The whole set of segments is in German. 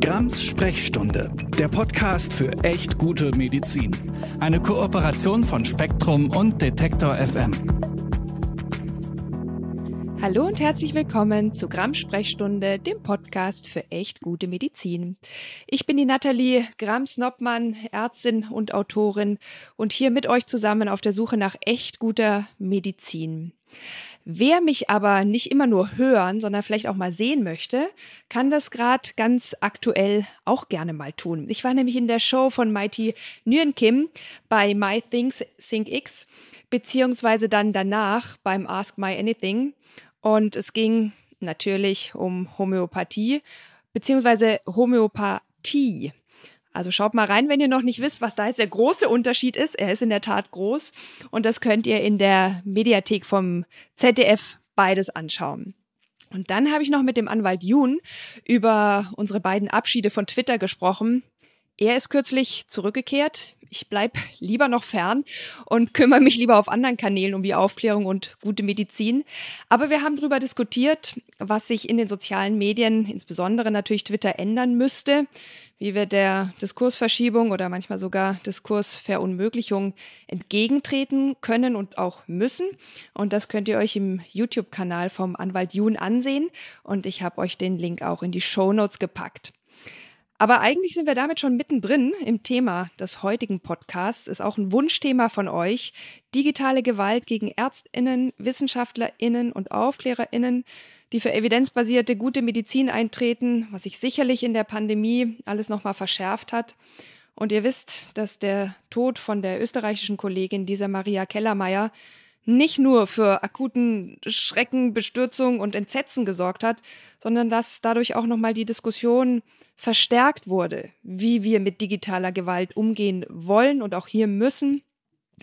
Grams Sprechstunde, der Podcast für echt gute Medizin. Eine Kooperation von Spektrum und Detektor FM. Hallo und herzlich willkommen zu Grams Sprechstunde, dem Podcast für echt gute Medizin. Ich bin die Nathalie Grams-Noppmann, Ärztin und Autorin und hier mit euch zusammen auf der Suche nach echt guter Medizin. Wer mich aber nicht immer nur hören, sondern vielleicht auch mal sehen möchte, kann das gerade ganz aktuell auch gerne mal tun. Ich war nämlich in der Show von Mighty Nguyen Kim bei My Things Think X, beziehungsweise dann danach beim Ask My Anything. Und es ging natürlich um Homöopathie, beziehungsweise Homöopathie. Also schaut mal rein, wenn ihr noch nicht wisst, was da jetzt der große Unterschied ist. Er ist in der Tat groß und das könnt ihr in der Mediathek vom ZDF beides anschauen. Und dann habe ich noch mit dem Anwalt Jun über unsere beiden Abschiede von Twitter gesprochen. Er ist kürzlich zurückgekehrt. Ich bleibe lieber noch fern und kümmere mich lieber auf anderen Kanälen um die Aufklärung und gute Medizin. Aber wir haben darüber diskutiert, was sich in den sozialen Medien, insbesondere natürlich Twitter, ändern müsste wie wir der Diskursverschiebung oder manchmal sogar Diskursverunmöglichung entgegentreten können und auch müssen. Und das könnt ihr euch im YouTube-Kanal vom Anwalt Jun ansehen. Und ich habe euch den Link auch in die Show Notes gepackt. Aber eigentlich sind wir damit schon mittendrin im Thema des heutigen Podcasts. Ist auch ein Wunschthema von euch. Digitale Gewalt gegen Ärztinnen, Wissenschaftlerinnen und Aufklärerinnen die für evidenzbasierte gute Medizin eintreten, was sich sicherlich in der Pandemie alles nochmal verschärft hat. Und ihr wisst, dass der Tod von der österreichischen Kollegin dieser Maria Kellermeier nicht nur für akuten Schrecken, Bestürzung und Entsetzen gesorgt hat, sondern dass dadurch auch nochmal die Diskussion verstärkt wurde, wie wir mit digitaler Gewalt umgehen wollen und auch hier müssen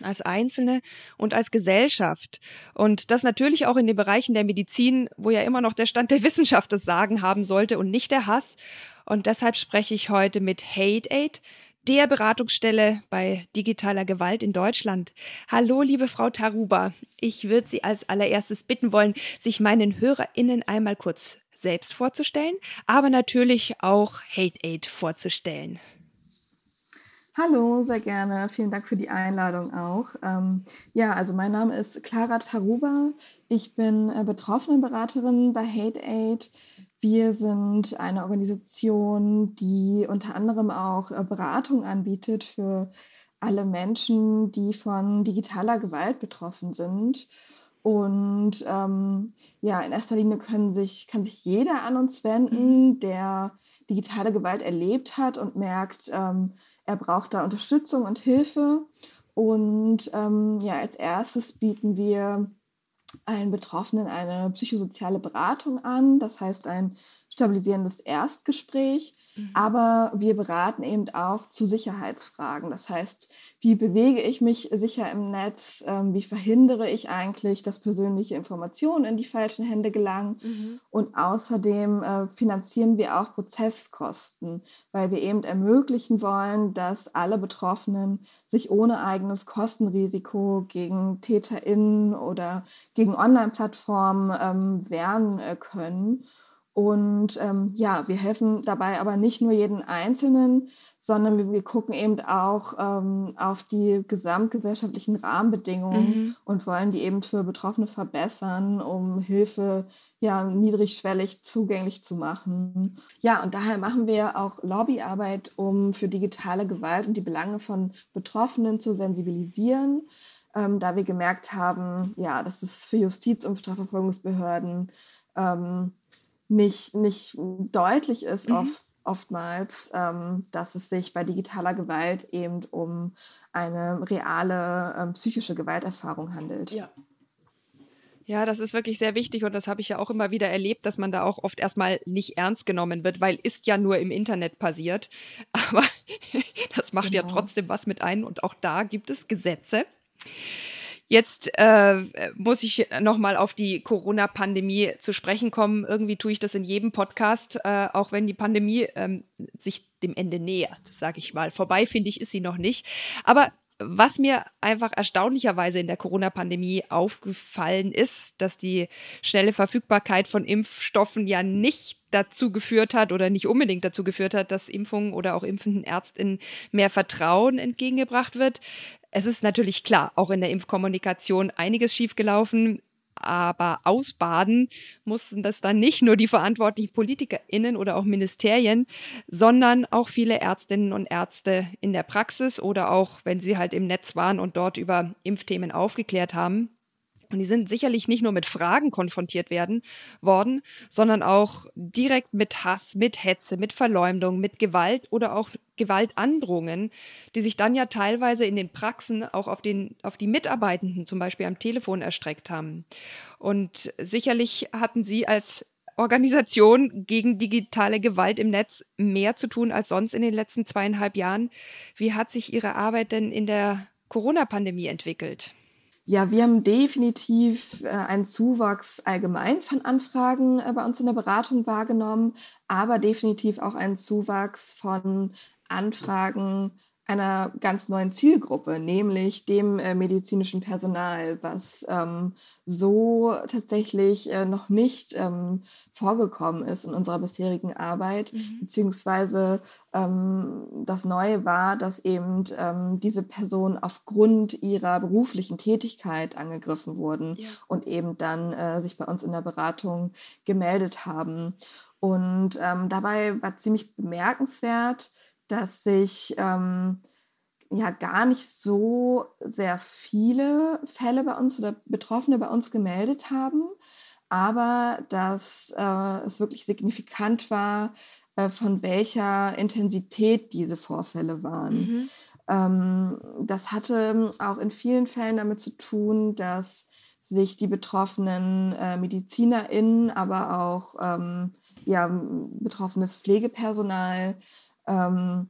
als Einzelne und als Gesellschaft. Und das natürlich auch in den Bereichen der Medizin, wo ja immer noch der Stand der Wissenschaft das Sagen haben sollte und nicht der Hass. Und deshalb spreche ich heute mit Hate Aid, der Beratungsstelle bei digitaler Gewalt in Deutschland. Hallo, liebe Frau Taruba. Ich würde Sie als allererstes bitten wollen, sich meinen HörerInnen einmal kurz selbst vorzustellen, aber natürlich auch Hate Aid vorzustellen. Hallo, sehr gerne. Vielen Dank für die Einladung auch. Ähm, ja, also mein Name ist Clara Taruba. Ich bin äh, Betroffenenberaterin bei Hate Aid. Wir sind eine Organisation, die unter anderem auch äh, Beratung anbietet für alle Menschen, die von digitaler Gewalt betroffen sind. Und ähm, ja, in erster Linie können sich, kann sich jeder an uns wenden, mhm. der digitale Gewalt erlebt hat und merkt, ähm, er braucht da Unterstützung und Hilfe. Und ähm, ja, als erstes bieten wir allen Betroffenen eine psychosoziale Beratung an, das heißt ein stabilisierendes Erstgespräch. Mhm. Aber wir beraten eben auch zu Sicherheitsfragen. Das heißt, wie bewege ich mich sicher im Netz? Ähm, wie verhindere ich eigentlich, dass persönliche Informationen in die falschen Hände gelangen? Mhm. Und außerdem äh, finanzieren wir auch Prozesskosten, weil wir eben ermöglichen wollen, dass alle Betroffenen sich ohne eigenes Kostenrisiko gegen TäterInnen oder gegen Online-Plattformen ähm, wehren äh, können. Und ähm, ja, wir helfen dabei aber nicht nur jeden Einzelnen, sondern wir, wir gucken eben auch ähm, auf die gesamtgesellschaftlichen Rahmenbedingungen mhm. und wollen die eben für Betroffene verbessern, um Hilfe ja niedrigschwellig zugänglich zu machen. Ja, und daher machen wir auch Lobbyarbeit, um für digitale Gewalt und die Belange von Betroffenen zu sensibilisieren, ähm, da wir gemerkt haben, ja, dass es für Justiz- und Strafverfolgungsbehörden ähm, nicht, nicht deutlich ist mhm. oft, oftmals, ähm, dass es sich bei digitaler Gewalt eben um eine reale ähm, psychische Gewalterfahrung handelt. Ja. Ja, das ist wirklich sehr wichtig und das habe ich ja auch immer wieder erlebt, dass man da auch oft erstmal nicht ernst genommen wird, weil ist ja nur im Internet passiert. Aber das macht genau. ja trotzdem was mit ein und auch da gibt es Gesetze. Jetzt äh, muss ich nochmal auf die Corona-Pandemie zu sprechen kommen. Irgendwie tue ich das in jedem Podcast, äh, auch wenn die Pandemie ähm, sich dem Ende nähert, sage ich mal. Vorbei, finde ich, ist sie noch nicht. Aber was mir einfach erstaunlicherweise in der Corona-Pandemie aufgefallen ist, dass die schnelle Verfügbarkeit von Impfstoffen ja nicht dazu geführt hat oder nicht unbedingt dazu geführt hat, dass Impfungen oder auch impfenden Ärztinnen mehr Vertrauen entgegengebracht wird. Es ist natürlich klar, auch in der Impfkommunikation einiges schiefgelaufen aber ausbaden mussten das dann nicht nur die verantwortlichen PolitikerInnen oder auch Ministerien, sondern auch viele Ärztinnen und Ärzte in der Praxis oder auch, wenn sie halt im Netz waren und dort über Impfthemen aufgeklärt haben. Und die sind sicherlich nicht nur mit Fragen konfrontiert werden worden, sondern auch direkt mit Hass, mit Hetze, mit Verleumdung, mit Gewalt oder auch Gewaltandrohungen, die sich dann ja teilweise in den Praxen auch auf, den, auf die Mitarbeitenden zum Beispiel am Telefon erstreckt haben. Und sicherlich hatten Sie als Organisation gegen digitale Gewalt im Netz mehr zu tun als sonst in den letzten zweieinhalb Jahren. Wie hat sich Ihre Arbeit denn in der Corona-Pandemie entwickelt? Ja, wir haben definitiv äh, einen Zuwachs allgemein von Anfragen äh, bei uns in der Beratung wahrgenommen, aber definitiv auch einen Zuwachs von Anfragen einer ganz neuen Zielgruppe, nämlich dem äh, medizinischen Personal, was ähm, so tatsächlich äh, noch nicht ähm, vorgekommen ist in unserer bisherigen Arbeit, mhm. beziehungsweise ähm, das Neue war, dass eben ähm, diese Personen aufgrund ihrer beruflichen Tätigkeit angegriffen wurden ja. und eben dann äh, sich bei uns in der Beratung gemeldet haben. Und ähm, dabei war ziemlich bemerkenswert, dass sich ähm, ja gar nicht so sehr viele Fälle bei uns oder Betroffene bei uns gemeldet haben, aber dass äh, es wirklich signifikant war, äh, von welcher Intensität diese Vorfälle waren. Mhm. Ähm, das hatte auch in vielen Fällen damit zu tun, dass sich die betroffenen äh, MedizinerInnen, aber auch ähm, ja, betroffenes Pflegepersonal ähm,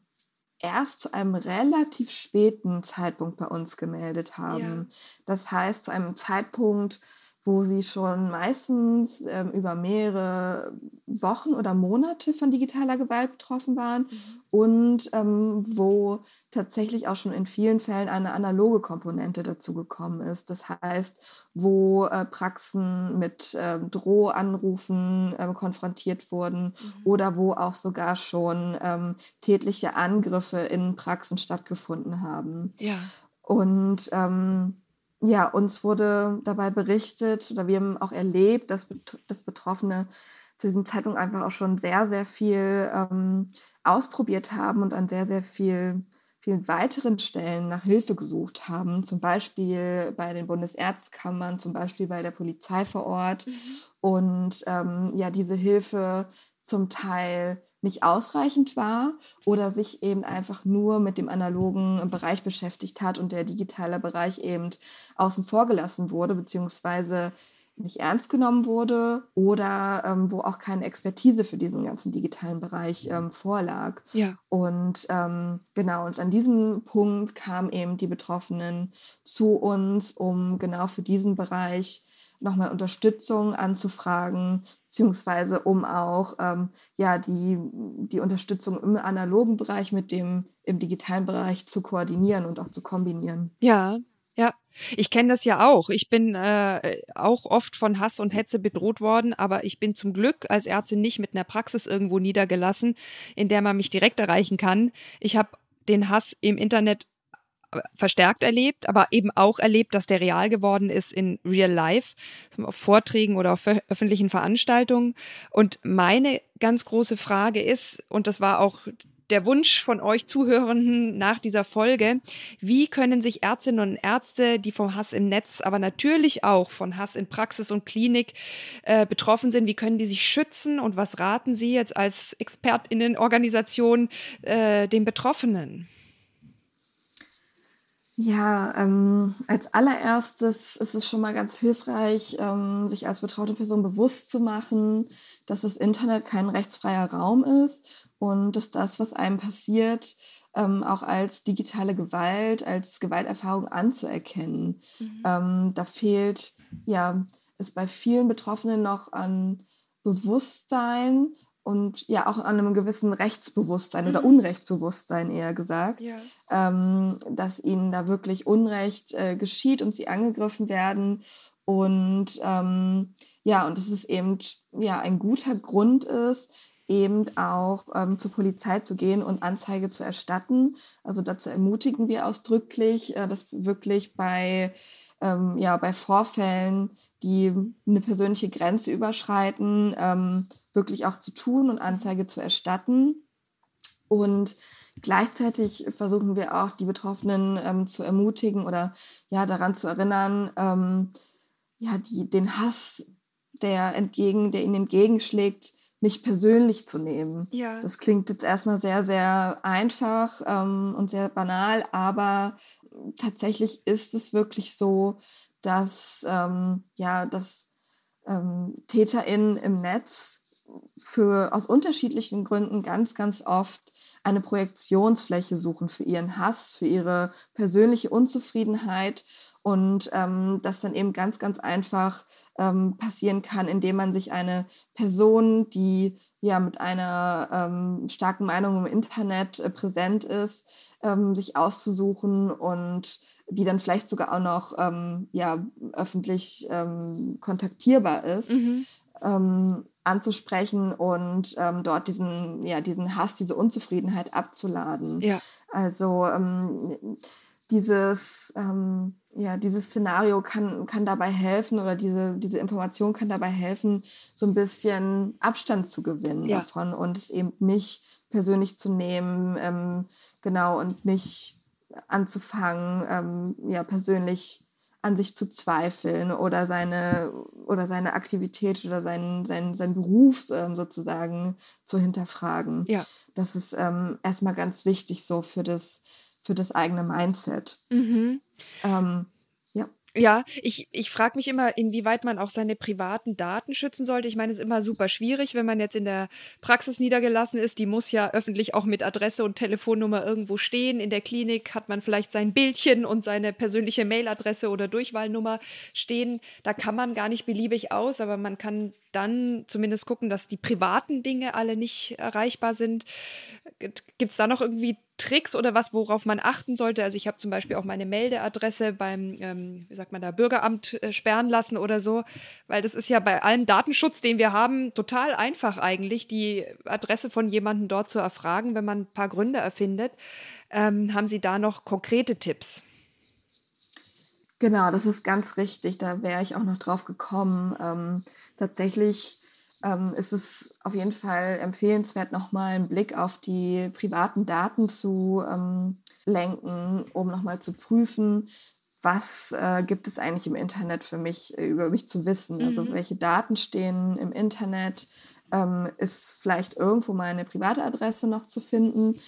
erst zu einem relativ späten Zeitpunkt bei uns gemeldet haben. Ja. Das heißt, zu einem Zeitpunkt, wo sie schon meistens ähm, über mehrere Wochen oder Monate von digitaler Gewalt betroffen waren mhm. und ähm, wo tatsächlich auch schon in vielen Fällen eine analoge Komponente dazu gekommen ist. Das heißt, wo äh, Praxen mit äh, Drohanrufen äh, konfrontiert wurden mhm. oder wo auch sogar schon ähm, tätliche Angriffe in Praxen stattgefunden haben. Ja. Und ähm, ja, uns wurde dabei berichtet oder wir haben auch erlebt, dass, dass Betroffene zu diesem Zeitpunkt einfach auch schon sehr, sehr viel ähm, ausprobiert haben und an sehr, sehr viel, vielen weiteren Stellen nach Hilfe gesucht haben. Zum Beispiel bei den Bundesärztkammern, zum Beispiel bei der Polizei vor Ort. Mhm. Und ähm, ja, diese Hilfe zum Teil nicht ausreichend war oder sich eben einfach nur mit dem analogen Bereich beschäftigt hat und der digitale Bereich eben außen vor gelassen wurde, beziehungsweise nicht ernst genommen wurde oder ähm, wo auch keine Expertise für diesen ganzen digitalen Bereich ähm, vorlag. Ja. Und ähm, genau, und an diesem Punkt kamen eben die Betroffenen zu uns, um genau für diesen Bereich nochmal Unterstützung anzufragen, beziehungsweise um auch ähm, ja, die, die Unterstützung im analogen Bereich mit dem im digitalen Bereich zu koordinieren und auch zu kombinieren. Ja, ja. Ich kenne das ja auch. Ich bin äh, auch oft von Hass und Hetze bedroht worden, aber ich bin zum Glück als Ärztin nicht mit einer Praxis irgendwo niedergelassen, in der man mich direkt erreichen kann. Ich habe den Hass im Internet verstärkt erlebt, aber eben auch erlebt, dass der real geworden ist in Real Life, auf Vorträgen oder auf öffentlichen Veranstaltungen. Und meine ganz große Frage ist, und das war auch der Wunsch von euch Zuhörenden nach dieser Folge, wie können sich Ärztinnen und Ärzte, die vom Hass im Netz, aber natürlich auch von Hass in Praxis und Klinik äh, betroffen sind, wie können die sich schützen und was raten Sie jetzt als Expertinnenorganisation äh, den Betroffenen? Ja, ähm, als allererstes ist es schon mal ganz hilfreich, ähm, sich als betraute Person bewusst zu machen, dass das Internet kein rechtsfreier Raum ist und dass das, was einem passiert, ähm, auch als digitale Gewalt, als Gewalterfahrung anzuerkennen. Mhm. Ähm, da fehlt ja es bei vielen Betroffenen noch an Bewusstsein und ja auch an einem gewissen Rechtsbewusstsein mhm. oder Unrechtsbewusstsein eher gesagt, ja. ähm, dass ihnen da wirklich Unrecht äh, geschieht und sie angegriffen werden. Und ähm, ja, und dass es eben ja ein guter Grund ist, eben auch ähm, zur Polizei zu gehen und Anzeige zu erstatten. Also dazu ermutigen wir ausdrücklich, äh, dass wirklich bei, ähm, ja, bei Vorfällen, die eine persönliche Grenze überschreiten, ähm, wirklich auch zu tun und Anzeige zu erstatten. Und gleichzeitig versuchen wir auch, die Betroffenen ähm, zu ermutigen oder ja daran zu erinnern, ähm, ja, die, den Hass, der entgegen, der ihnen entgegenschlägt, nicht persönlich zu nehmen. Ja. Das klingt jetzt erstmal sehr, sehr einfach ähm, und sehr banal, aber tatsächlich ist es wirklich so, dass, ähm, ja, dass ähm, TäterInnen im Netz für aus unterschiedlichen Gründen ganz, ganz oft eine Projektionsfläche suchen für ihren Hass, für ihre persönliche Unzufriedenheit und ähm, das dann eben ganz, ganz einfach ähm, passieren kann, indem man sich eine Person, die ja mit einer ähm, starken Meinung im Internet äh, präsent ist, ähm, sich auszusuchen und die dann vielleicht sogar auch noch ähm, ja, öffentlich ähm, kontaktierbar ist, mhm. Ähm, anzusprechen und ähm, dort diesen, ja, diesen Hass, diese Unzufriedenheit abzuladen. Ja. Also ähm, dieses, ähm, ja, dieses Szenario kann, kann dabei helfen oder diese, diese Information kann dabei helfen, so ein bisschen Abstand zu gewinnen ja. davon und es eben nicht persönlich zu nehmen, ähm, genau, und nicht anzufangen, ähm, ja, persönlich an sich zu zweifeln oder seine, oder seine Aktivität oder seinen, seinen, seinen Beruf ähm, sozusagen zu hinterfragen. Ja. Das ist ähm, erstmal ganz wichtig so für das, für das eigene Mindset. Mhm. Ähm, ja, ich, ich frage mich immer, inwieweit man auch seine privaten Daten schützen sollte. Ich meine, es ist immer super schwierig, wenn man jetzt in der Praxis niedergelassen ist. Die muss ja öffentlich auch mit Adresse und Telefonnummer irgendwo stehen. In der Klinik hat man vielleicht sein Bildchen und seine persönliche Mailadresse oder Durchwahlnummer stehen. Da kann man gar nicht beliebig aus, aber man kann dann zumindest gucken, dass die privaten Dinge alle nicht erreichbar sind. Gibt es da noch irgendwie Tricks oder was, worauf man achten sollte? Also ich habe zum Beispiel auch meine Meldeadresse beim, ähm, wie sagt man da, Bürgeramt äh, sperren lassen oder so, weil das ist ja bei allem Datenschutz, den wir haben, total einfach eigentlich, die Adresse von jemandem dort zu erfragen, wenn man ein paar Gründe erfindet. Ähm, haben Sie da noch konkrete Tipps? Genau, das ist ganz richtig. Da wäre ich auch noch drauf gekommen. Ähm, tatsächlich ähm, ist es auf jeden Fall empfehlenswert, nochmal einen Blick auf die privaten Daten zu ähm, lenken, um nochmal zu prüfen, was äh, gibt es eigentlich im Internet für mich, äh, über mich zu wissen. Also mhm. Also welche Daten stehen im Internet, ähm, ist vielleicht irgendwo meine private Adresse noch zu finden.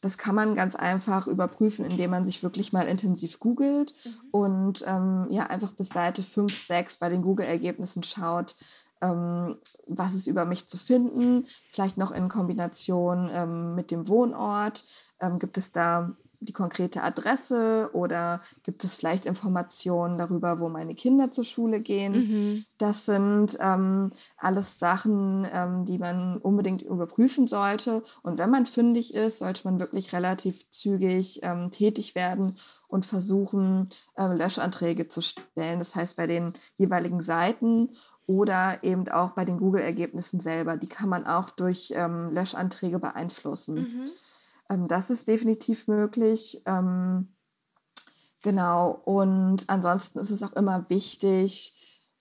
Das kann man ganz einfach überprüfen, indem man sich wirklich mal intensiv googelt mhm. und ähm, ja einfach bis Seite 5, 6 bei den Google-Ergebnissen schaut, ähm, was ist über mich zu finden, vielleicht noch in Kombination ähm, mit dem Wohnort. Ähm, gibt es da die konkrete Adresse oder gibt es vielleicht Informationen darüber, wo meine Kinder zur Schule gehen? Mhm. Das sind ähm, alles Sachen, ähm, die man unbedingt überprüfen sollte. Und wenn man fündig ist, sollte man wirklich relativ zügig ähm, tätig werden und versuchen, ähm, Löschanträge zu stellen. Das heißt, bei den jeweiligen Seiten oder eben auch bei den Google-Ergebnissen selber. Die kann man auch durch ähm, Löschanträge beeinflussen. Mhm. Ähm, das ist definitiv möglich. Ähm, genau. Und ansonsten ist es auch immer wichtig,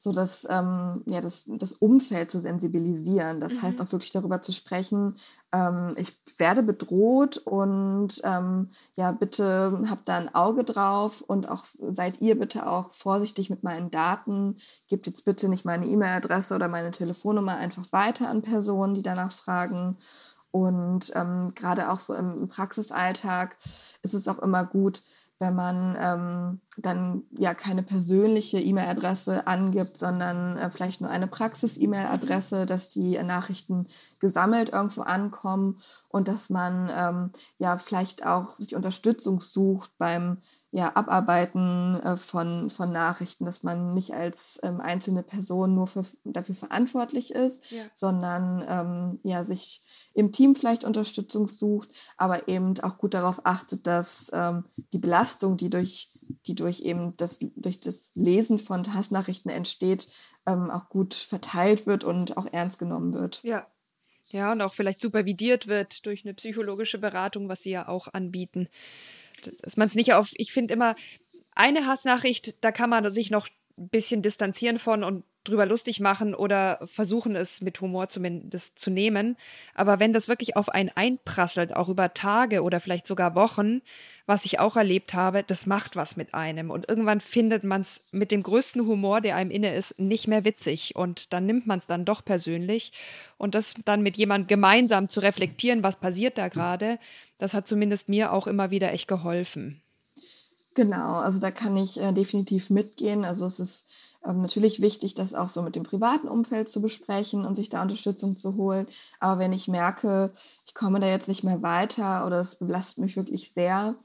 so das, ähm, ja, das, das Umfeld zu sensibilisieren. Das mhm. heißt auch wirklich darüber zu sprechen, ähm, ich werde bedroht und ähm, ja, bitte habt da ein Auge drauf und auch seid ihr bitte auch vorsichtig mit meinen Daten. Gebt jetzt bitte nicht meine E-Mail-Adresse oder meine Telefonnummer einfach weiter an Personen, die danach fragen. Und ähm, gerade auch so im Praxisalltag ist es auch immer gut, wenn man ähm, dann ja keine persönliche E-Mail-Adresse angibt, sondern äh, vielleicht nur eine Praxis-E-Mail-Adresse, dass die Nachrichten gesammelt irgendwo ankommen und dass man ähm, ja vielleicht auch sich Unterstützung sucht beim ja, Abarbeiten äh, von, von Nachrichten, dass man nicht als ähm, einzelne Person nur für, dafür verantwortlich ist, ja. sondern ähm, ja, sich im Team vielleicht Unterstützung sucht, aber eben auch gut darauf achtet, dass ähm, die Belastung, die durch, die durch eben das, durch das Lesen von Hassnachrichten entsteht, ähm, auch gut verteilt wird und auch ernst genommen wird. Ja. Ja, und auch vielleicht supervidiert wird durch eine psychologische Beratung, was sie ja auch anbieten dass man es nicht auf, ich finde immer, eine Hassnachricht, da kann man sich noch ein bisschen distanzieren von und drüber lustig machen oder versuchen es mit Humor zumindest zu nehmen. Aber wenn das wirklich auf einen einprasselt, auch über Tage oder vielleicht sogar Wochen, was ich auch erlebt habe, das macht was mit einem. Und irgendwann findet man es mit dem größten Humor, der einem inne ist, nicht mehr witzig. Und dann nimmt man es dann doch persönlich. Und das dann mit jemandem gemeinsam zu reflektieren, was passiert da gerade, das hat zumindest mir auch immer wieder echt geholfen. Genau, also da kann ich äh, definitiv mitgehen. Also es ist ähm, natürlich wichtig, das auch so mit dem privaten Umfeld zu besprechen und sich da Unterstützung zu holen. Aber wenn ich merke, ich komme da jetzt nicht mehr weiter oder es belastet mich wirklich sehr,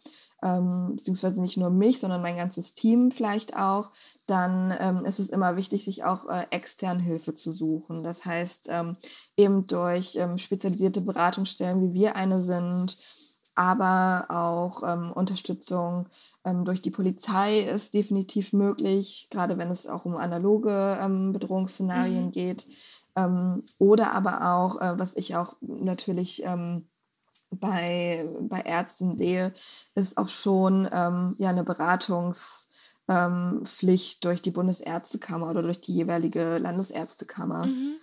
ähm, beziehungsweise nicht nur mich, sondern mein ganzes Team vielleicht auch, dann ähm, ist es immer wichtig, sich auch äh, extern Hilfe zu suchen. Das heißt, ähm, eben durch ähm, spezialisierte Beratungsstellen, wie wir eine sind, aber auch ähm, Unterstützung ähm, durch die Polizei ist definitiv möglich, gerade wenn es auch um analoge ähm, Bedrohungsszenarien mhm. geht. Ähm, oder aber auch, äh, was ich auch natürlich ähm, bei, bei Ärzten sehe, ist auch schon ähm, ja, eine Beratungspflicht durch die Bundesärztekammer oder durch die jeweilige Landesärztekammer. Mhm.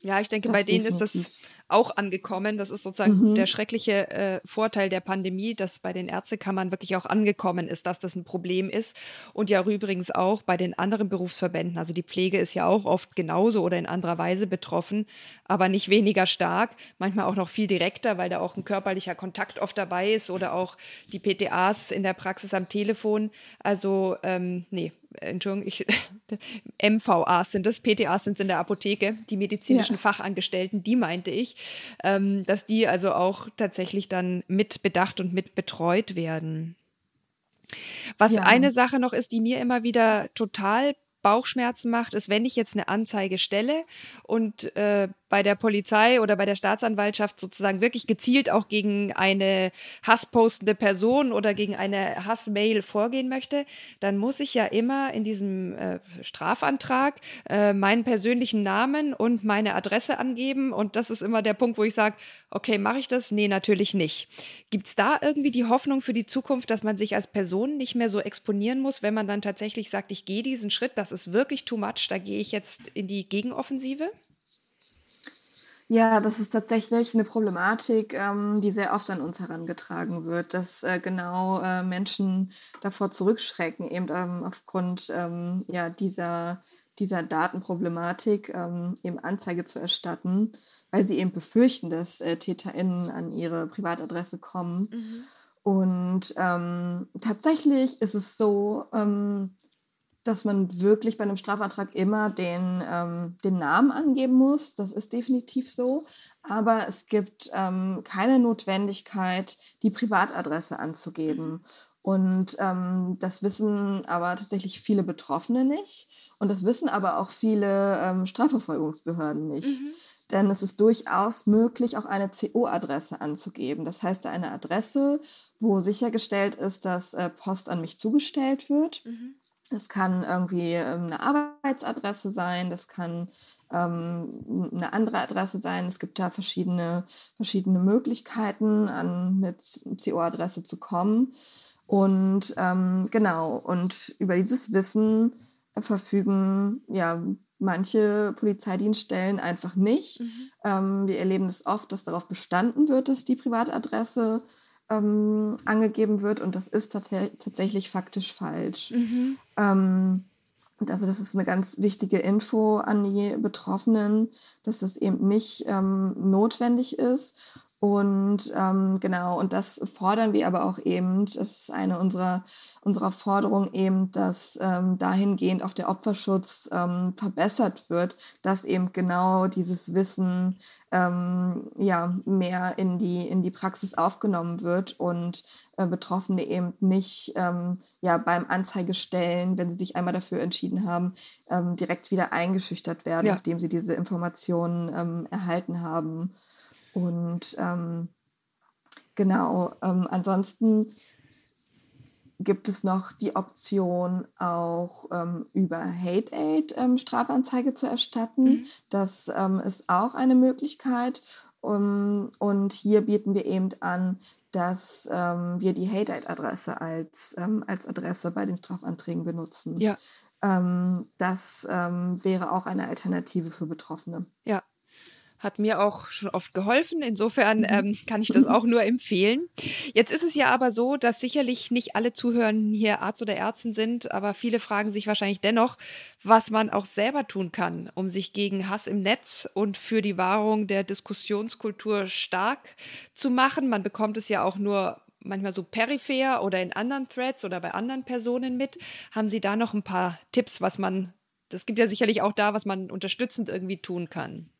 Ja, ich denke, das bei denen definitiv. ist das auch angekommen. Das ist sozusagen mhm. der schreckliche äh, Vorteil der Pandemie, dass bei den Ärztekammern wirklich auch angekommen ist, dass das ein Problem ist. Und ja übrigens auch bei den anderen Berufsverbänden. Also die Pflege ist ja auch oft genauso oder in anderer Weise betroffen, aber nicht weniger stark. Manchmal auch noch viel direkter, weil da auch ein körperlicher Kontakt oft dabei ist oder auch die PTAs in der Praxis am Telefon. Also ähm, nee, Entschuldigung, ich, MVAs sind das, PTAs sind es in der Apotheke, die medizinischen ja. Fachangestellten, die meinte ich, ähm, dass die also auch tatsächlich dann mit bedacht und mit betreut werden. Was ja. eine Sache noch ist, die mir immer wieder total Bauchschmerzen macht, ist, wenn ich jetzt eine Anzeige stelle und äh, bei der Polizei oder bei der Staatsanwaltschaft sozusagen wirklich gezielt auch gegen eine hasspostende Person oder gegen eine Hassmail vorgehen möchte, dann muss ich ja immer in diesem äh, Strafantrag äh, meinen persönlichen Namen und meine Adresse angeben. Und das ist immer der Punkt, wo ich sage, okay, mache ich das? Nee, natürlich nicht. Gibt es da irgendwie die Hoffnung für die Zukunft, dass man sich als Person nicht mehr so exponieren muss, wenn man dann tatsächlich sagt, ich gehe diesen Schritt, das ist wirklich too much, da gehe ich jetzt in die Gegenoffensive? Ja, das ist tatsächlich eine Problematik, ähm, die sehr oft an uns herangetragen wird, dass äh, genau äh, Menschen davor zurückschrecken, eben ähm, aufgrund ähm, ja, dieser, dieser Datenproblematik ähm, eben Anzeige zu erstatten, weil sie eben befürchten, dass äh, TäterInnen an ihre Privatadresse kommen. Mhm. Und ähm, tatsächlich ist es so, ähm, dass man wirklich bei einem Strafantrag immer den, ähm, den Namen angeben muss. Das ist definitiv so. Aber es gibt ähm, keine Notwendigkeit, die Privatadresse anzugeben. Mhm. Und ähm, das wissen aber tatsächlich viele Betroffene nicht. Und das wissen aber auch viele ähm, Strafverfolgungsbehörden nicht. Mhm. Denn es ist durchaus möglich, auch eine CO-Adresse anzugeben. Das heißt, eine Adresse, wo sichergestellt ist, dass äh, Post an mich zugestellt wird. Mhm das kann irgendwie ähm, eine Arbeitsadresse sein, das kann ähm, eine andere Adresse sein. Es gibt da verschiedene, verschiedene Möglichkeiten, an eine CO-Adresse zu kommen. Und ähm, genau, und über dieses Wissen verfügen ja manche Polizeidienststellen einfach nicht. Mhm. Ähm, wir erleben es das oft, dass darauf bestanden wird, dass die Privatadresse ähm, angegeben wird und das ist tatsächlich faktisch falsch. Mhm. Ähm, also das ist eine ganz wichtige Info an die Betroffenen, dass das eben nicht ähm, notwendig ist. Und ähm, genau, und das fordern wir aber auch eben, das ist eine unserer, unserer Forderungen eben, dass ähm, dahingehend auch der Opferschutz ähm, verbessert wird, dass eben genau dieses Wissen ähm, ja, mehr in die, in die Praxis aufgenommen wird und äh, Betroffene eben nicht ähm, ja, beim Anzeigestellen, wenn sie sich einmal dafür entschieden haben, ähm, direkt wieder eingeschüchtert werden, ja. nachdem sie diese Informationen erhalten haben. Und ähm, genau, ähm, ansonsten gibt es noch die Option, auch ähm, über Hate Aid ähm, Strafanzeige zu erstatten. Mhm. Das ähm, ist auch eine Möglichkeit. Um, und hier bieten wir eben an, dass ähm, wir die Hate Aid Adresse als, ähm, als Adresse bei den Strafanträgen benutzen. Ja. das wäre auch eine Alternative für Betroffene. Ja, hat mir auch schon oft geholfen. Insofern mhm. ähm, kann ich das auch nur empfehlen. Jetzt ist es ja aber so, dass sicherlich nicht alle Zuhörer hier Arzt oder Ärztin sind, aber viele fragen sich wahrscheinlich dennoch, was man auch selber tun kann, um sich gegen Hass im Netz und für die Wahrung der Diskussionskultur stark zu machen. Man bekommt es ja auch nur manchmal so peripher oder in anderen Threads oder bei anderen Personen mit. Haben Sie da noch ein paar Tipps, was man, das gibt ja sicherlich auch da, was man unterstützend irgendwie tun kann?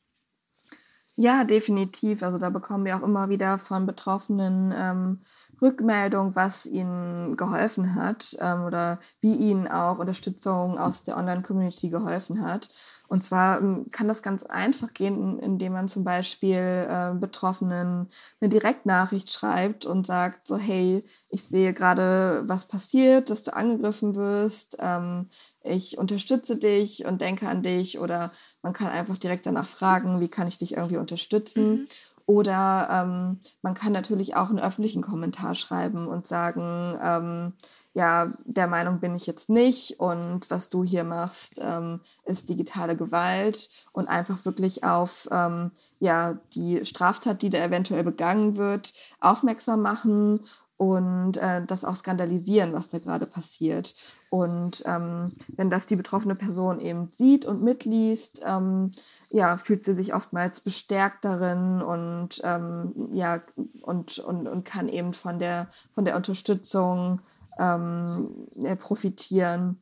Ja, definitiv. Also da bekommen wir auch immer wieder von Betroffenen ähm, Rückmeldung, was ihnen geholfen hat ähm, oder wie ihnen auch Unterstützung aus der Online-Community geholfen hat. Und zwar ähm, kann das ganz einfach gehen, indem man zum Beispiel äh, Betroffenen eine Direktnachricht schreibt und sagt so, hey, ich sehe gerade, was passiert, dass du angegriffen wirst. Ähm, ich unterstütze dich und denke an dich oder man kann einfach direkt danach fragen, wie kann ich dich irgendwie unterstützen. Mhm. Oder ähm, man kann natürlich auch einen öffentlichen Kommentar schreiben und sagen, ähm, ja, der Meinung bin ich jetzt nicht und was du hier machst, ähm, ist digitale Gewalt und einfach wirklich auf ähm, ja, die Straftat, die da eventuell begangen wird, aufmerksam machen und äh, das auch skandalisieren, was da gerade passiert. Und ähm, wenn das die betroffene Person eben sieht und mitliest, ähm, ja, fühlt sie sich oftmals bestärkt darin und, ähm, ja, und, und, und kann eben von der, von der Unterstützung ähm, profitieren.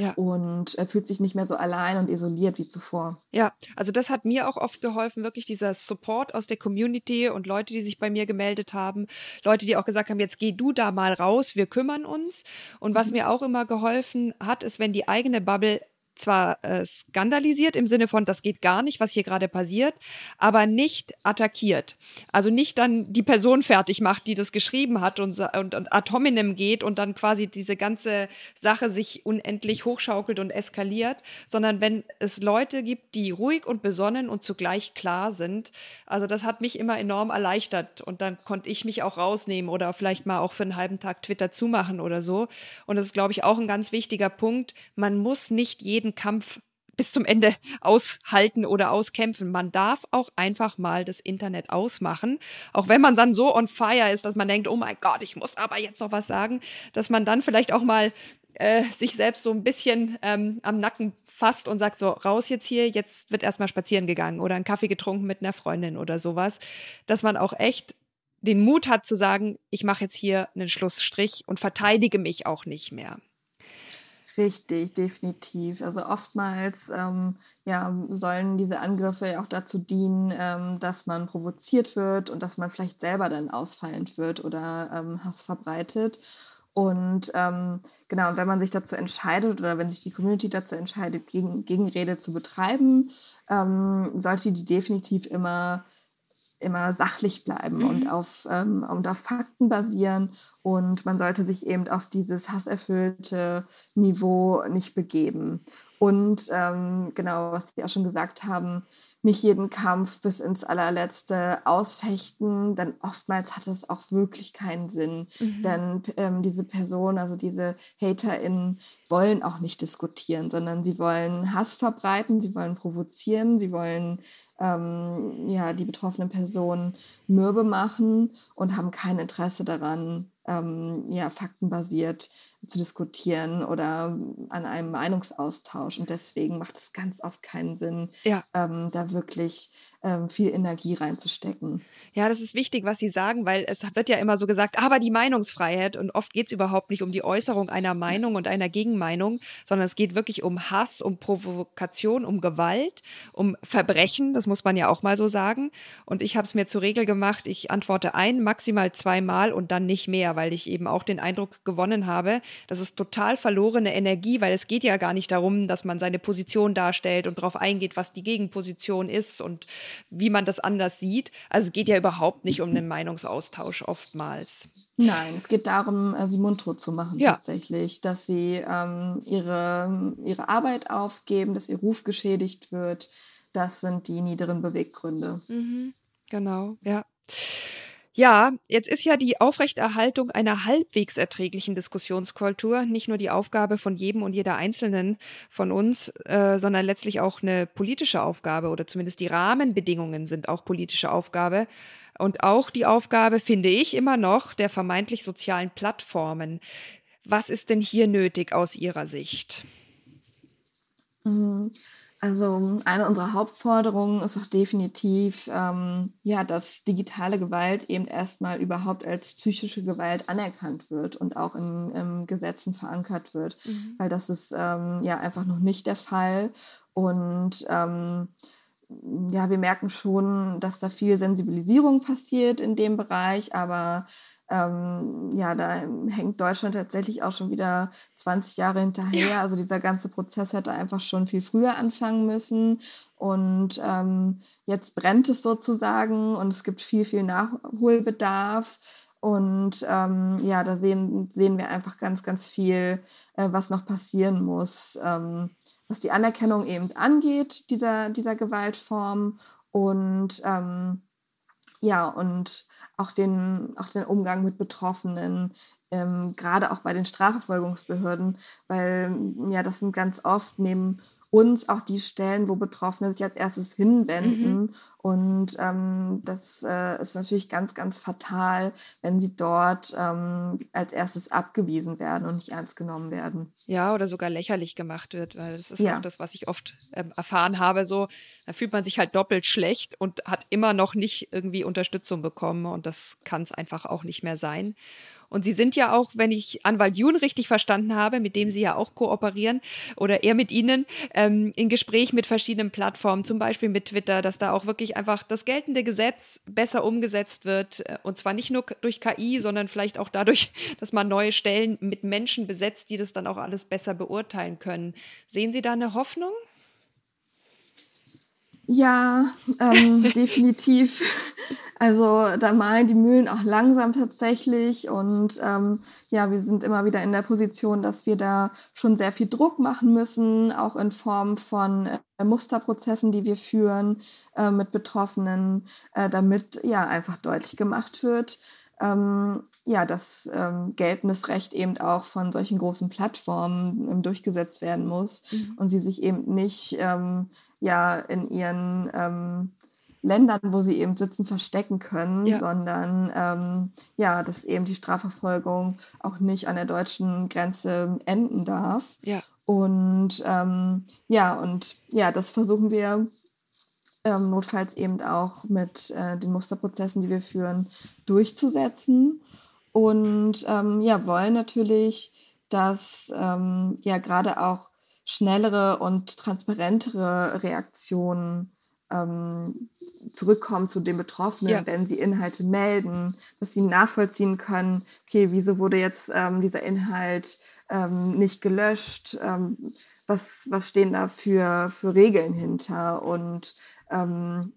Ja. Und er fühlt sich nicht mehr so allein und isoliert wie zuvor. Ja, also das hat mir auch oft geholfen, wirklich dieser Support aus der Community und Leute, die sich bei mir gemeldet haben, Leute, die auch gesagt haben, jetzt geh du da mal raus, wir kümmern uns. Und was mhm. mir auch immer geholfen hat, ist, wenn die eigene Bubble zwar äh, skandalisiert im Sinne von, das geht gar nicht, was hier gerade passiert, aber nicht attackiert. Also nicht dann die Person fertig macht, die das geschrieben hat und, und, und ad hominem geht und dann quasi diese ganze Sache sich unendlich hochschaukelt und eskaliert, sondern wenn es Leute gibt, die ruhig und besonnen und zugleich klar sind. Also das hat mich immer enorm erleichtert und dann konnte ich mich auch rausnehmen oder vielleicht mal auch für einen halben Tag Twitter zumachen oder so. Und das ist, glaube ich, auch ein ganz wichtiger Punkt. Man muss nicht jeden jeden Kampf bis zum Ende aushalten oder auskämpfen. Man darf auch einfach mal das Internet ausmachen, auch wenn man dann so on fire ist, dass man denkt, oh mein Gott, ich muss aber jetzt noch was sagen, dass man dann vielleicht auch mal äh, sich selbst so ein bisschen ähm, am Nacken fasst und sagt so, raus jetzt hier, jetzt wird erstmal spazieren gegangen oder einen Kaffee getrunken mit einer Freundin oder sowas, dass man auch echt den Mut hat zu sagen, ich mache jetzt hier einen Schlussstrich und verteidige mich auch nicht mehr. Richtig, definitiv. Also oftmals ähm, ja, sollen diese Angriffe ja auch dazu dienen, ähm, dass man provoziert wird und dass man vielleicht selber dann ausfallend wird oder ähm, Hass verbreitet. Und ähm, genau, wenn man sich dazu entscheidet oder wenn sich die Community dazu entscheidet, gegen, Gegenrede zu betreiben, ähm, sollte die definitiv immer immer sachlich bleiben mhm. und, auf, ähm, und auf Fakten basieren. Und man sollte sich eben auf dieses hasserfüllte Niveau nicht begeben. Und ähm, genau, was Sie auch schon gesagt haben, nicht jeden Kampf bis ins allerletzte ausfechten, denn oftmals hat es auch wirklich keinen Sinn. Mhm. Denn ähm, diese Personen, also diese HaterInnen, wollen auch nicht diskutieren, sondern sie wollen Hass verbreiten, sie wollen provozieren, sie wollen ähm, ja, die betroffenen Personen mürbe machen und haben kein Interesse daran, ähm, ja, faktenbasiert zu diskutieren oder an einem Meinungsaustausch. Und deswegen macht es ganz oft keinen Sinn, ja. ähm, da wirklich ähm, viel Energie reinzustecken. Ja, das ist wichtig, was Sie sagen, weil es wird ja immer so gesagt, aber die Meinungsfreiheit und oft geht es überhaupt nicht um die Äußerung einer Meinung und einer Gegenmeinung, sondern es geht wirklich um Hass, um Provokation, um Gewalt, um Verbrechen, das muss man ja auch mal so sagen. Und ich habe es mir zur Regel gemacht, ich antworte ein, maximal zweimal und dann nicht mehr, weil ich eben auch den Eindruck gewonnen habe, das ist total verlorene Energie, weil es geht ja gar nicht darum, dass man seine Position darstellt und darauf eingeht, was die Gegenposition ist und wie man das anders sieht. Also es geht ja überhaupt nicht um einen Meinungsaustausch oftmals. Nein, es geht darum, äh, sie mundtot zu machen ja. tatsächlich, dass sie ähm, ihre, ihre Arbeit aufgeben, dass ihr Ruf geschädigt wird. Das sind die niederen Beweggründe. Mhm, genau, ja. Ja, jetzt ist ja die Aufrechterhaltung einer halbwegs erträglichen Diskussionskultur nicht nur die Aufgabe von jedem und jeder Einzelnen von uns, äh, sondern letztlich auch eine politische Aufgabe oder zumindest die Rahmenbedingungen sind auch politische Aufgabe. Und auch die Aufgabe, finde ich, immer noch der vermeintlich sozialen Plattformen. Was ist denn hier nötig aus Ihrer Sicht? Mhm. Also eine unserer Hauptforderungen ist auch definitiv, ähm, ja, dass digitale Gewalt eben erstmal überhaupt als psychische Gewalt anerkannt wird und auch in, in Gesetzen verankert wird, mhm. weil das ist ähm, ja einfach noch nicht der Fall. Und ähm, ja, wir merken schon, dass da viel Sensibilisierung passiert in dem Bereich, aber ähm, ja, da hängt Deutschland tatsächlich auch schon wieder 20 Jahre hinterher. Ja. Also dieser ganze Prozess hätte einfach schon viel früher anfangen müssen. Und ähm, jetzt brennt es sozusagen und es gibt viel, viel Nachholbedarf. Und ähm, ja, da sehen, sehen wir einfach ganz, ganz viel, äh, was noch passieren muss, ähm, was die Anerkennung eben angeht, dieser, dieser Gewaltform. Und ähm, ja, und auch den, auch den Umgang mit Betroffenen, ähm, gerade auch bei den Strafverfolgungsbehörden, weil ja, das sind ganz oft neben uns auch die Stellen, wo Betroffene sich als erstes hinwenden. Mhm. Und ähm, das äh, ist natürlich ganz, ganz fatal, wenn sie dort ähm, als erstes abgewiesen werden und nicht ernst genommen werden. Ja, oder sogar lächerlich gemacht wird, weil das ist ja auch das, was ich oft ähm, erfahren habe. So, da fühlt man sich halt doppelt schlecht und hat immer noch nicht irgendwie Unterstützung bekommen. Und das kann es einfach auch nicht mehr sein. Und Sie sind ja auch, wenn ich Anwalt Jun richtig verstanden habe, mit dem Sie ja auch kooperieren oder er mit Ihnen, ähm, in Gespräch mit verschiedenen Plattformen, zum Beispiel mit Twitter, dass da auch wirklich einfach das geltende Gesetz besser umgesetzt wird. Äh, und zwar nicht nur durch KI, sondern vielleicht auch dadurch, dass man neue Stellen mit Menschen besetzt, die das dann auch alles besser beurteilen können. Sehen Sie da eine Hoffnung? Ja, ähm, definitiv. Also da malen die Mühlen auch langsam tatsächlich und ähm, ja, wir sind immer wieder in der Position, dass wir da schon sehr viel Druck machen müssen, auch in Form von äh, Musterprozessen, die wir führen äh, mit Betroffenen, äh, damit ja einfach deutlich gemacht wird, ähm, ja, dass ähm, geltendes Recht eben auch von solchen großen Plattformen ähm, durchgesetzt werden muss mhm. und sie sich eben nicht ähm, ja in ihren ähm, Ländern, wo sie eben sitzen, verstecken können, ja. sondern ähm, ja, dass eben die Strafverfolgung auch nicht an der deutschen Grenze enden darf. Ja. Und ähm, ja, und ja, das versuchen wir ähm, notfalls eben auch mit äh, den Musterprozessen, die wir führen, durchzusetzen. Und ähm, ja, wollen natürlich, dass ähm, ja gerade auch schnellere und transparentere Reaktionen ähm, zurückkommen zu den Betroffenen, ja. wenn sie Inhalte melden, dass sie nachvollziehen können, okay, wieso wurde jetzt ähm, dieser Inhalt ähm, nicht gelöscht, ähm, was, was stehen da für, für Regeln hinter und ähm,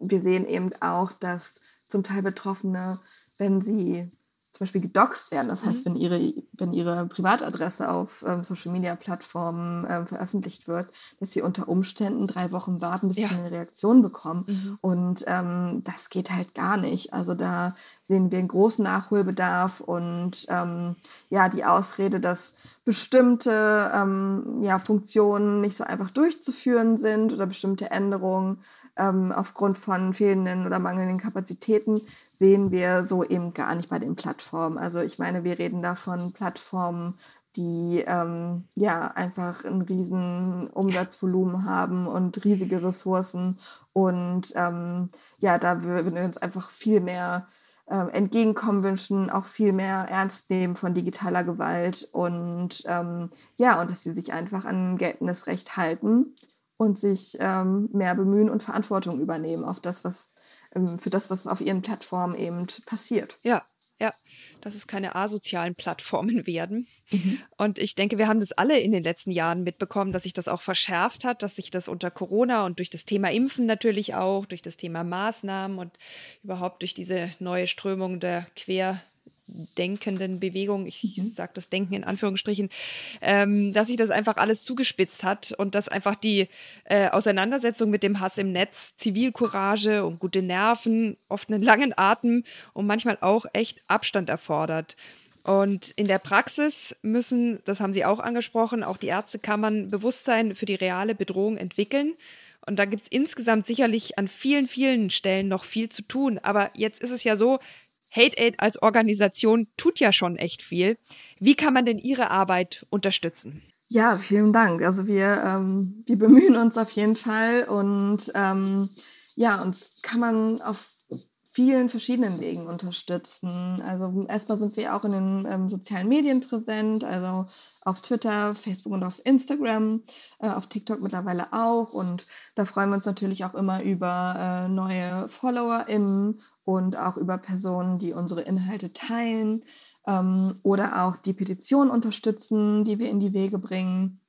wir sehen eben auch, dass zum Teil Betroffene, wenn sie zum Beispiel gedoxt werden. Das heißt, mhm. wenn ihre, wenn ihre Privatadresse auf ähm, Social Media Plattformen ähm, veröffentlicht wird, dass sie unter Umständen drei Wochen warten, bis ja. sie eine Reaktion bekommen. Mhm. Und ähm, das geht halt gar nicht. Also da sehen wir einen großen Nachholbedarf und ähm, ja, die Ausrede, dass bestimmte ähm, ja, Funktionen nicht so einfach durchzuführen sind oder bestimmte Änderungen ähm, aufgrund von fehlenden oder mangelnden Kapazitäten sehen wir so eben gar nicht bei den Plattformen. Also ich meine, wir reden da von Plattformen, die ähm, ja einfach ein riesen Umsatzvolumen haben und riesige Ressourcen. Und ähm, ja, da würden wir uns einfach viel mehr äh, entgegenkommen wünschen, auch viel mehr ernst nehmen von digitaler Gewalt und ähm, ja, und dass sie sich einfach an geltendes Recht halten und sich ähm, mehr bemühen und Verantwortung übernehmen auf das, was ähm, für das, was auf ihren Plattformen eben passiert. Ja, ja, dass es keine asozialen Plattformen werden. Mhm. Und ich denke, wir haben das alle in den letzten Jahren mitbekommen, dass sich das auch verschärft hat, dass sich das unter Corona und durch das Thema Impfen natürlich auch, durch das Thema Maßnahmen und überhaupt durch diese neue Strömung der Quer- denkenden Bewegung, ich, mhm. sage das Denken in Anführungsstrichen, ähm, dass sich das einfach alles zugespitzt hat und dass einfach die äh, Auseinandersetzung mit dem Hass im Netz, Zivilcourage und gute Nerven, oft einen langen Atem und manchmal auch echt Abstand erfordert. Und in der Praxis müssen, das haben Sie auch angesprochen, auch die Ärztekammern Bewusstsein für die reale Bedrohung entwickeln. Und da gibt es insgesamt sicherlich an vielen, vielen Stellen noch viel zu tun. Aber jetzt ist es ja so, Hate Aid als Organisation tut ja schon echt viel. Wie kann man denn Ihre Arbeit unterstützen? Ja, vielen Dank. Also wir, ähm, wir bemühen uns auf jeden Fall und ähm, ja, uns kann man auf vielen verschiedenen Wegen unterstützen. Also erstmal sind wir auch in den ähm, sozialen Medien präsent, also auf Twitter, Facebook und auf Instagram, äh, auf TikTok mittlerweile auch. Und da freuen wir uns natürlich auch immer über äh, neue FollowerInnen und auch über Personen, die unsere Inhalte teilen ähm, oder auch die Petition unterstützen, die wir in die Wege bringen.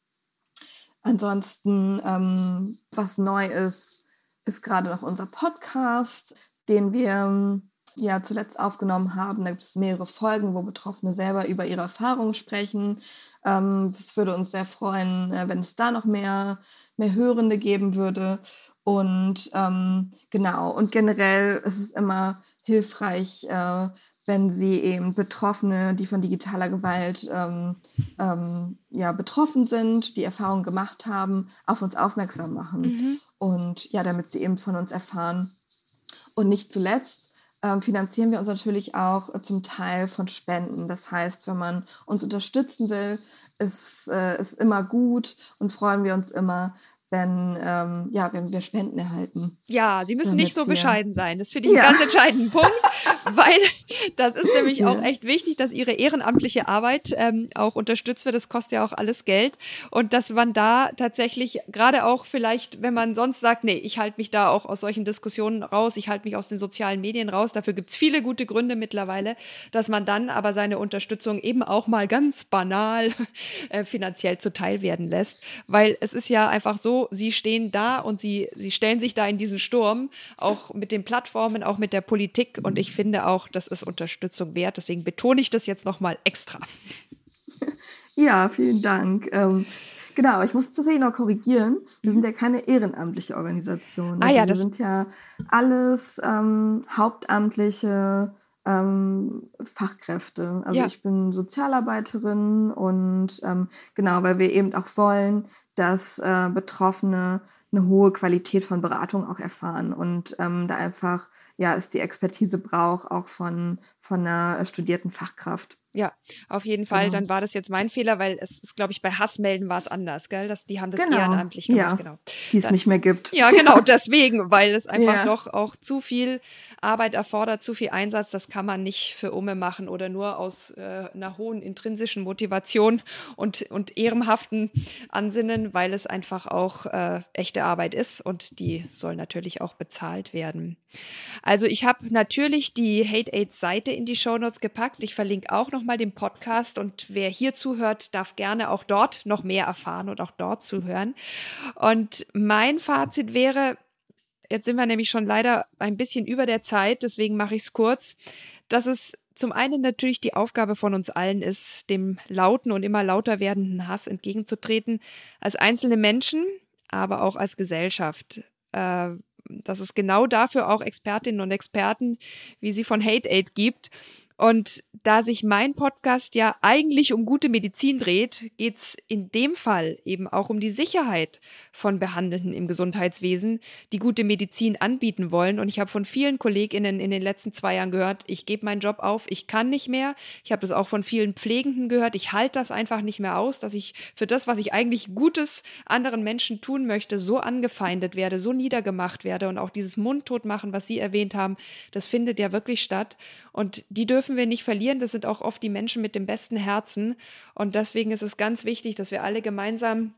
Ansonsten, ähm, was neu ist, ist gerade noch unser Podcast, den wir ja zuletzt aufgenommen haben. Da gibt es mehrere Folgen, wo Betroffene selber über ihre Erfahrungen sprechen. Ähm, es würde uns sehr freuen, äh, wenn es da noch mehr, mehr Hörende geben würde. Und ähm, genau, und generell ist es immer hilfreich, äh, wenn sie eben Betroffene, die von digitaler Gewalt ähm, ähm, ja, betroffen sind, die Erfahrungen gemacht haben, auf uns aufmerksam machen. Mhm. Und ja, damit sie eben von uns erfahren. Und nicht zuletzt finanzieren wir uns natürlich auch äh, zum Teil von Spenden. Das heißt, wenn man uns unterstützen will, ist, äh, ist immer gut und freuen wir uns immer, wenn, ähm, ja, wenn wir Spenden erhalten. Ja, Sie müssen nicht so bescheiden sein. Das finde ich ja. einen ganz entscheidenden Punkt. Weil das ist nämlich auch echt wichtig, dass ihre ehrenamtliche Arbeit ähm, auch unterstützt wird. Das kostet ja auch alles Geld. Und dass man da tatsächlich, gerade auch vielleicht, wenn man sonst sagt, nee, ich halte mich da auch aus solchen Diskussionen raus, ich halte mich aus den sozialen Medien raus, dafür gibt es viele gute Gründe mittlerweile, dass man dann aber seine Unterstützung eben auch mal ganz banal äh, finanziell zuteil werden lässt. Weil es ist ja einfach so, sie stehen da und sie, sie stellen sich da in diesen Sturm, auch mit den Plattformen, auch mit der Politik. Und ich finde, finde auch, das ist Unterstützung wert. Deswegen betone ich das jetzt nochmal extra. Ja, vielen Dank. Ähm, genau, ich muss tatsächlich noch korrigieren. Wir sind mhm. ja keine ehrenamtliche Organisation. Ah, ja, also wir sind ja alles ähm, hauptamtliche ähm, Fachkräfte. Also ja. ich bin Sozialarbeiterin und ähm, genau, weil wir eben auch wollen, dass äh, Betroffene eine hohe Qualität von Beratung auch erfahren und ähm, da einfach ja, es die Expertise braucht, auch von, von einer studierten Fachkraft. Ja, auf jeden Fall. Genau. Dann war das jetzt mein Fehler, weil es ist, glaube ich, bei Hassmelden war es anders, gell? Das, die haben das genau. ehrenamtlich gemacht, ja. genau. Die es nicht mehr gibt. Ja, genau, deswegen, weil es einfach ja. doch auch zu viel Arbeit erfordert, zu viel Einsatz. Das kann man nicht für Umme machen oder nur aus äh, einer hohen intrinsischen Motivation und, und ehrenhaften Ansinnen, weil es einfach auch äh, echte Arbeit ist und die soll natürlich auch bezahlt werden. Also ich habe natürlich die Hate Aids Seite in die Shownotes gepackt. Ich verlinke auch noch mal den Podcast und wer hier zuhört, darf gerne auch dort noch mehr erfahren und auch dort zuhören. Und mein Fazit wäre, jetzt sind wir nämlich schon leider ein bisschen über der Zeit, deswegen mache ich es kurz, dass es zum einen natürlich die Aufgabe von uns allen ist, dem lauten und immer lauter werdenden Hass entgegenzutreten, als einzelne Menschen, aber auch als Gesellschaft. Äh, dass es genau dafür auch Expertinnen und Experten wie sie von Hate Aid gibt Und da sich mein Podcast ja eigentlich um gute Medizin dreht, geht es in dem Fall eben auch um die Sicherheit von Behandelnden im Gesundheitswesen, die gute Medizin anbieten wollen. Und ich habe von vielen Kolleginnen in den letzten zwei Jahren gehört, ich gebe meinen Job auf, ich kann nicht mehr. Ich habe das auch von vielen Pflegenden gehört, ich halte das einfach nicht mehr aus, dass ich für das, was ich eigentlich Gutes anderen Menschen tun möchte, so angefeindet werde, so niedergemacht werde und auch dieses Mundtotmachen, was Sie erwähnt haben, das findet ja wirklich statt. Und die dürfen wir nicht verlieren. Das sind auch oft die Menschen mit dem besten Herzen. Und deswegen ist es ganz wichtig, dass wir alle gemeinsam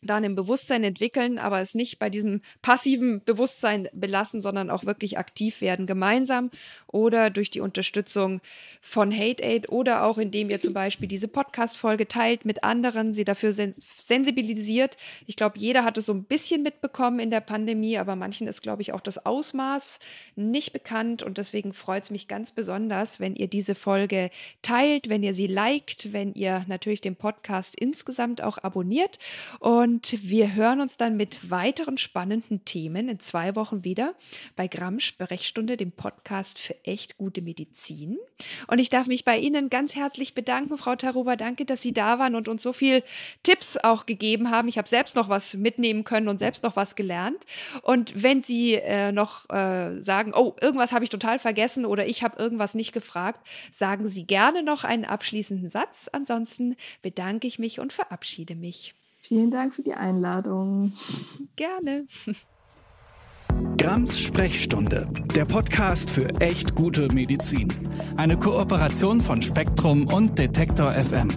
dann im Bewusstsein entwickeln, aber es nicht bei diesem passiven Bewusstsein belassen, sondern auch wirklich aktiv werden, gemeinsam oder durch die Unterstützung von Hate Aid oder auch indem ihr zum Beispiel diese Podcast-Folge teilt mit anderen, sie dafür sen sensibilisiert. Ich glaube, jeder hat es so ein bisschen mitbekommen in der Pandemie, aber manchen ist, glaube ich, auch das Ausmaß nicht bekannt und deswegen freut es mich ganz besonders, wenn ihr diese Folge teilt, wenn ihr sie liked, wenn ihr natürlich den Podcast insgesamt auch abonniert und und wir hören uns dann mit weiteren spannenden Themen in zwei Wochen wieder bei Gramm Sprechstunde, dem Podcast für echt gute Medizin. Und ich darf mich bei Ihnen ganz herzlich bedanken, Frau Taruba. Danke, dass Sie da waren und uns so viel Tipps auch gegeben haben. Ich habe selbst noch was mitnehmen können und selbst noch was gelernt. Und wenn Sie äh, noch äh, sagen, oh, irgendwas habe ich total vergessen oder ich habe irgendwas nicht gefragt, sagen Sie gerne noch einen abschließenden Satz. Ansonsten bedanke ich mich und verabschiede mich. Vielen Dank für die Einladung. Gerne. Grams Sprechstunde, der Podcast für echt gute Medizin. Eine Kooperation von Spektrum und Detektor FM.